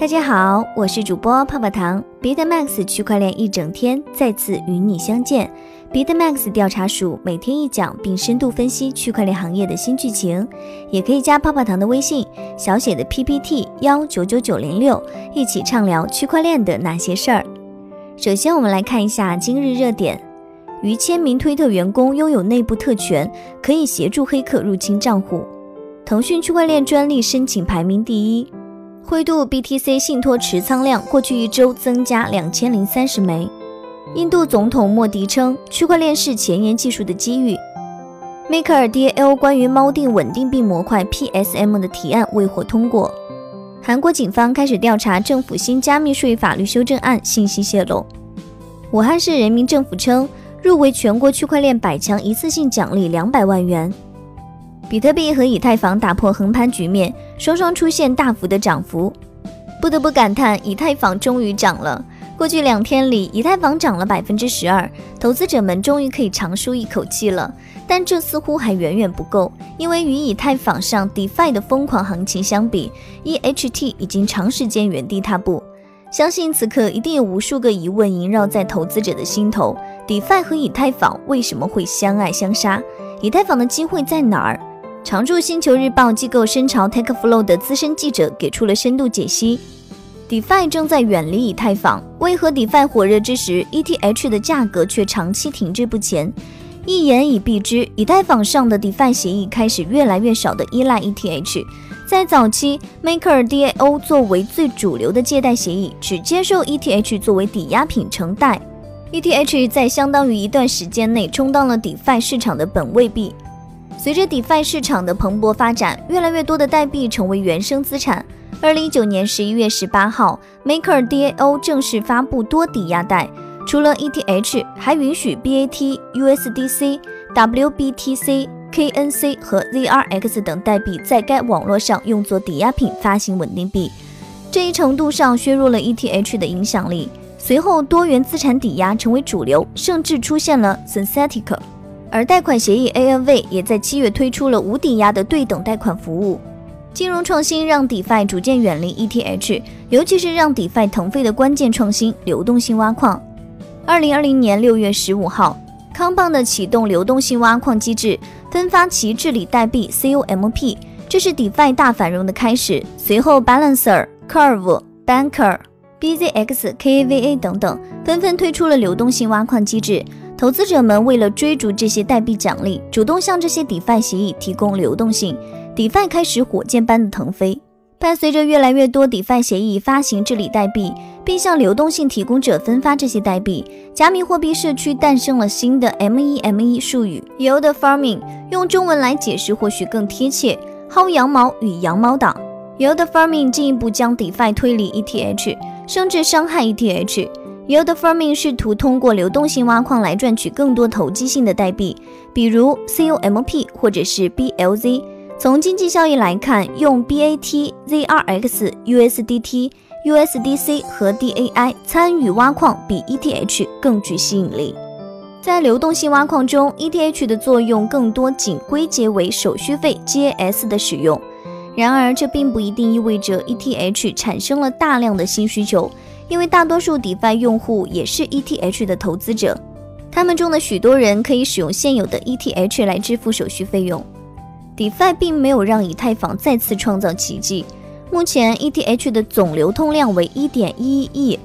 大家好，我是主播泡泡糖。BitMax 区块链一整天再次与你相见。BitMax 调查署每天一讲，并深度分析区块链行业的新剧情。也可以加泡泡糖的微信，小写的 PPT 幺九九九零六，一起畅聊区块链的那些事儿。首先，我们来看一下今日热点：逾千名推特员工拥有内部特权，可以协助黑客入侵账户。腾讯区块链专利申请排名第一。灰度 BTC 信托持仓量过去一周增加两千零三十枚。印度总统莫迪称，区块链是前沿技术的机遇。Maker DAO 关于锚定稳定币模块 PSM 的提案未获通过。韩国警方开始调查政府新加密税法律修正案信息泄露。武汉市人民政府称，入围全国区块链百强一次性奖励两百万元。比特币和以太坊打破横盘局面，双双出现大幅的涨幅。不得不感叹，以太坊终于涨了。过去两天里，以太坊涨了百分之十二，投资者们终于可以长舒一口气了。但这似乎还远远不够，因为与以太坊上 DeFi 的疯狂行情相比，EHT 已经长时间原地踏步。相信此刻一定有无数个疑问萦绕在投资者的心头：DeFi 和以太坊为什么会相爱相杀？以太坊的机会在哪儿？常驻星球日报机构深潮 TechFlow 的资深记者给出了深度解析：DeFi 正在远离以太坊，为何 DeFi 火热之时，ETH 的价格却长期停滞不前？一言以蔽之，以太坊上的 DeFi 协议开始越来越少的依赖 ETH。在早期，Maker DAO 作为最主流的借贷协议，只接受 ETH 作为抵押品承贷。ETH 在相当于一段时间内充当了 DeFi 市场的本位币。随着 DeFi 市场的蓬勃发展，越来越多的代币成为原生资产。二零一九年十一月十八号，Maker DAO 正式发布多抵押贷，除了 ETH，还允许 BAT、USDC、WBTC、KNC 和 ZRX 等代币在该网络上用作抵押品发行稳定币。这一程度上削弱了 ETH 的影响力。随后，多元资产抵押成为主流，甚至出现了 Synthetic。而贷款协议 ANV 也在七月推出了无抵押的对等贷款服务。金融创新让 DeFi 逐渐远离 ETH，尤其是让 DeFi 腾飞的关键创新——流动性挖矿。二零二零年六月十五号，康棒的启动流动性挖矿机制，分发其治理代币 COMP，这是 DeFi 大繁荣的开始。随后，Balancer、Curve、Banker、BZX、KAVA 等等纷纷推出了流动性挖矿机制。投资者们为了追逐这些代币奖励，主动向这些 DeFi 协议提供流动性，DeFi 开始火箭般的腾飞。伴随着越来越多 DeFi 协议发行治理代币，并向流动性提供者分发这些代币，加密货币社区诞生了新的 MEME 术语 Yield Farming，用中文来解释或许更贴切：薅羊毛与羊毛党。Yield Farming 进一步将 DeFi 推离 ETH，甚至伤害 ETH。Yield Farming 试图通过流动性挖矿来赚取更多投机性的代币，比如 COMP 或者是 BLZ。从经济效益来看，用 BAT、ZRX、USDT、USDC 和 DAI 参与挖矿比 ETH 更具吸引力。在流动性挖矿中，ETH 的作用更多仅归结为手续费 GAS 的使用。然而，这并不一定意味着 ETH 产生了大量的新需求。因为大多数 DeFi 用户也是 ETH 的投资者，他们中的许多人可以使用现有的 ETH 来支付手续费用。DeFi 并没有让以太坊再次创造奇迹。目前 ETH 的总流通量为1.11亿，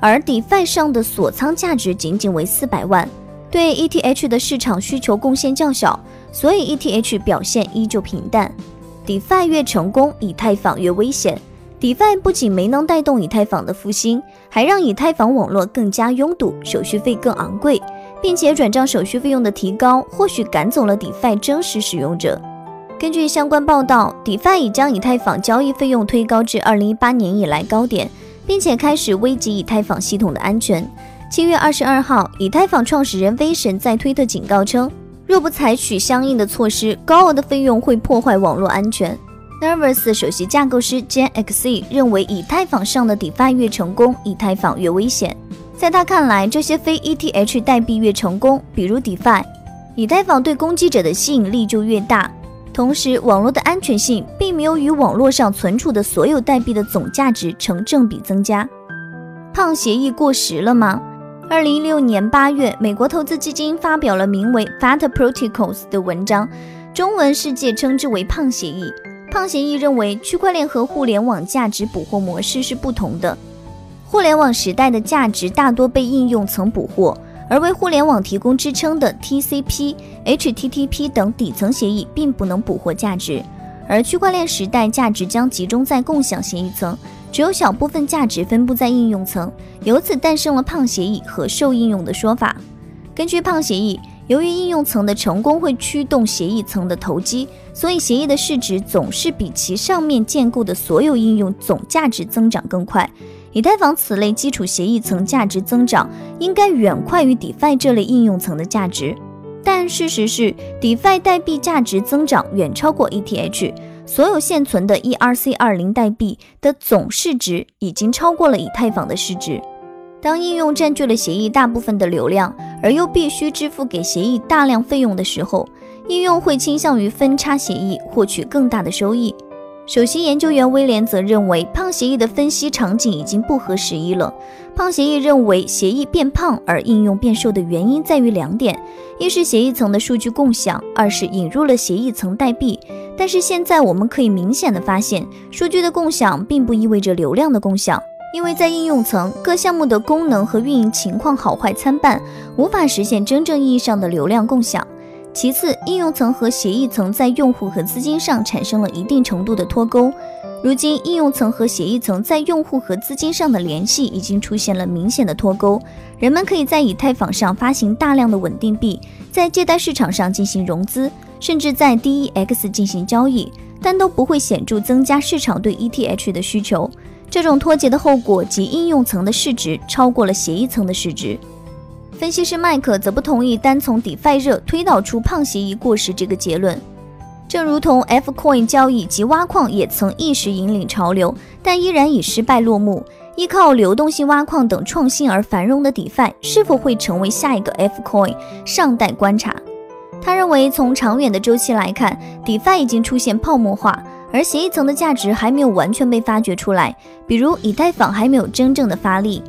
而 DeFi 上的锁仓价值仅仅为400万，对 ETH 的市场需求贡献较小，所以 ETH 表现依旧平淡。DeFi 越成功，以太坊越危险。DeFi 不仅没能带动以太坊的复兴，还让以太坊网络更加拥堵，手续费更昂贵，并且转账手续费用的提高，或许赶走了 DeFi 真实使用者。根据相关报道，DeFi 已将以太坊交易费用推高至2018年以来高点，并且开始危及以太坊系统的安全。七月二十二号，以太坊创始人威神在推特警告称，若不采取相应的措施，高额的费用会破坏网络安全。Nervous 首席架构师 Jan Xe 认为，以太坊上的 DeFi 越成功，以太坊越危险。在他看来，这些非 ETH 代币越成功，比如 DeFi，以太坊对攻击者的吸引力就越大。同时，网络的安全性并没有与网络上存储的所有代币的总价值成正比增加。胖协议过时了吗？二零一六年八月，美国投资基金发表了名为《Fat Protocols》的文章，中文世界称之为“胖协议”。胖协议认为，区块链和互联网价值捕获模式是不同的。互联网时代的价值大多被应用层捕获，而为互联网提供支撑的 TCP、HTTP 等底层协议并不能捕获价值。而区块链时代，价值将集中在共享协议层。只有小部分价值分布在应用层，由此诞生了胖协议和受应用的说法。根据胖协议，由于应用层的成功会驱动协议层的投机，所以协议的市值总是比其上面建构的所有应用总价值增长更快。以太坊此类基础协议层价值增长应该远快于 DeFi 这类应用层的价值，但事实是，DeFi 代币价值增长远超过 ETH。所有现存的 ERC20 代币的总市值已经超过了以太坊的市值。当应用占据了协议大部分的流量，而又必须支付给协议大量费用的时候，应用会倾向于分叉协议，获取更大的收益。首席研究员威廉则认为，胖协议的分析场景已经不合时宜了。胖协议认为，协议变胖而应用变瘦的原因在于两点：一是协议层的数据共享，二是引入了协议层代币。但是现在我们可以明显的发现，数据的共享并不意味着流量的共享，因为在应用层，各项目的功能和运营情况好坏参半，无法实现真正意义上的流量共享。其次，应用层和协议层在用户和资金上产生了一定程度的脱钩。如今，应用层和协议层在用户和资金上的联系已经出现了明显的脱钩。人们可以在以太坊上发行大量的稳定币，在借贷市场上进行融资，甚至在 DEX 进行交易，但都不会显著增加市场对 ETH 的需求。这种脱节的后果及应用层的市值超过了协议层的市值。分析师麦克则不同意单从 DeFi 热推导出胖协议过时这个结论。正如同 F Coin 交易及挖矿也曾一时引领潮流，但依然以失败落幕。依靠流动性挖矿等创新而繁荣的 DeFi 是否会成为下一个 F Coin，尚待观察。他认为，从长远的周期来看，DeFi 已经出现泡沫化，而协议层的价值还没有完全被发掘出来。比如，以太坊还没有真正的发力。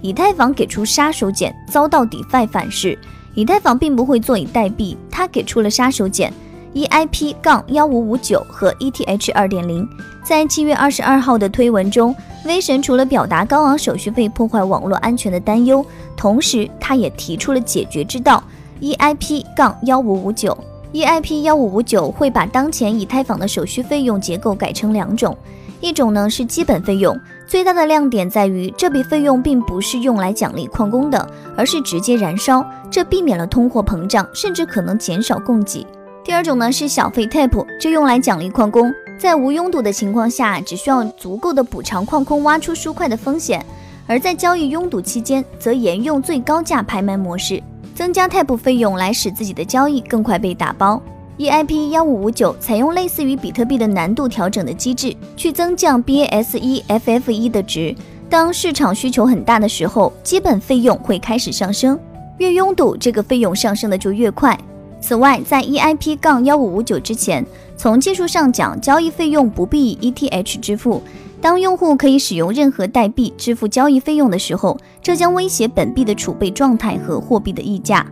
以太坊给出杀手锏，遭到 DeFi 反噬。以太坊并不会坐以待毙，它给出了杀手锏：EIP- 杠幺五五九和 ETH 二点零。在七月二十二号的推文中，威神除了表达高昂手续费破坏网络安全的担忧，同时他也提出了解决之道：EIP- 杠幺五五九。EIP 幺五五九会把当前以太坊的手续费用结构改成两种。一种呢是基本费用，最大的亮点在于这笔费用并不是用来奖励矿工的，而是直接燃烧，这避免了通货膨胀，甚至可能减少供给。第二种呢是小费 tap，这用来奖励矿工，在无拥堵的情况下，只需要足够的补偿矿工挖出书块的风险；而在交易拥堵期间，则沿用最高价拍卖模式，增加 tap 费用来使自己的交易更快被打包。EIP 幺五五九采用类似于比特币的难度调整的机制，去增降 BASE FF1 的值。当市场需求很大的时候，基本费用会开始上升，越拥堵，这个费用上升的就越快。此外，在 EIP 杠幺五五九之前，从技术上讲，交易费用不必以 ETH 支付。当用户可以使用任何代币支付交易费用的时候，这将威胁本币的储备状态和货币的溢价。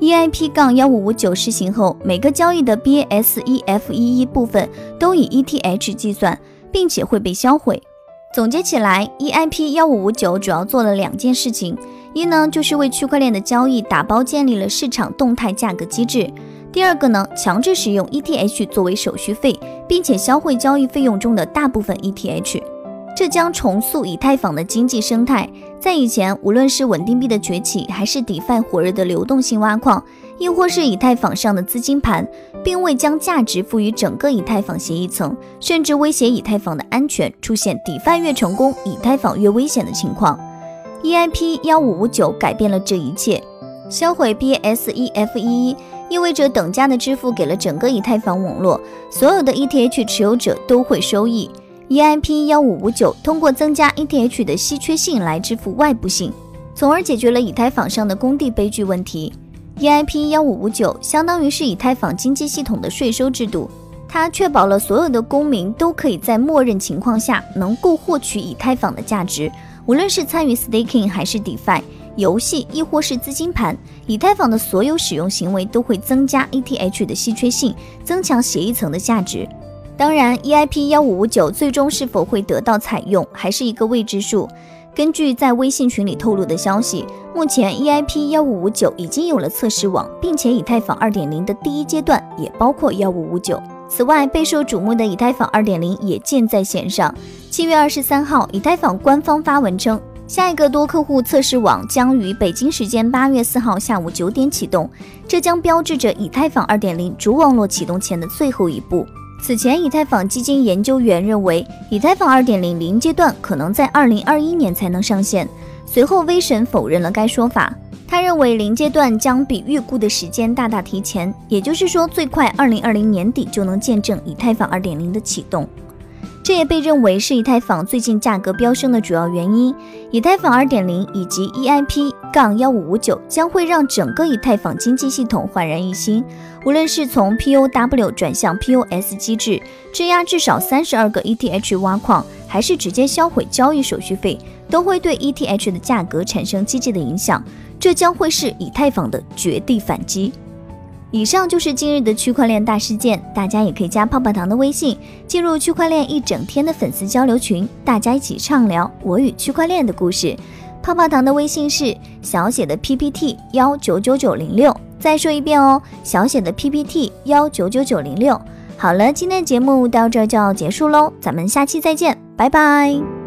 EIP- 杠幺五五九实行后，每个交易的 BASEF11 部分都以 ETH 计算，并且会被销毁。总结起来，EIP 幺五五九主要做了两件事情：一呢，就是为区块链的交易打包建立了市场动态价格机制；第二个呢，强制使用 ETH 作为手续费，并且销毁交易费用中的大部分 ETH。这将重塑以太坊的经济生态。在以前，无论是稳定币的崛起，还是 DeFi 火热的流动性挖矿，亦或是以太坊上的资金盘，并未将价值赋予整个以太坊协议层，甚至威胁以太坊的安全，出现 DeFi 越成功，以太坊越危险的情况。EIP 幺五五九改变了这一切。销毁 BASEF11 意味着等价的支付给了整个以太坊网络，所有的 ETH 持有者都会收益。EIP 幺五五九通过增加 ETH 的稀缺性来支付外部性，从而解决了以太坊上的工地悲剧问题。EIP 幺五五九相当于是以太坊经济系统的税收制度，它确保了所有的公民都可以在默认情况下能够获取以太坊的价值，无论是参与 staking 还是 DeFi 游戏，亦或是资金盘，以太坊的所有使用行为都会增加 ETH 的稀缺性，增强协议层的价值。当然，EIP 幺五五九最终是否会得到采用，还是一个未知数。根据在微信群里透露的消息，目前 EIP 幺五五九已经有了测试网，并且以太坊二点零的第一阶段也包括幺五五九。此外，备受瞩目的以太坊二点零也箭在弦上。七月二十三号，以太坊官方发文称，下一个多客户测试网将于北京时间八月四号下午九点启动，这将标志着以太坊二点零主网络启动前的最后一步。此前，以太坊基金研究员认为，以太坊二点零零阶段可能在二零二一年才能上线。随后，威神否认了该说法。他认为零阶段将比预估的时间大大提前，也就是说，最快二零二零年底就能见证以太坊二点零的启动。这也被认为是以太坊最近价格飙升的主要原因。以太坊二点零以及 EIP 杠幺五五九将会让整个以太坊经济系统焕然一新。无论是从 POW 转向 POS 机制，质押至少三十二个 ETH 挖矿，还是直接销毁交易手续费，都会对 ETH 的价格产生积极的影响。这将会是以太坊的绝地反击。以上就是今日的区块链大事件，大家也可以加泡泡糖的微信，进入区块链一整天的粉丝交流群，大家一起畅聊我与区块链的故事。泡泡糖的微信是小写的 PPT 幺九九九零六，再说一遍哦，小写的 PPT 幺九九九零六。好了，今天的节目到这就要结束喽，咱们下期再见，拜拜。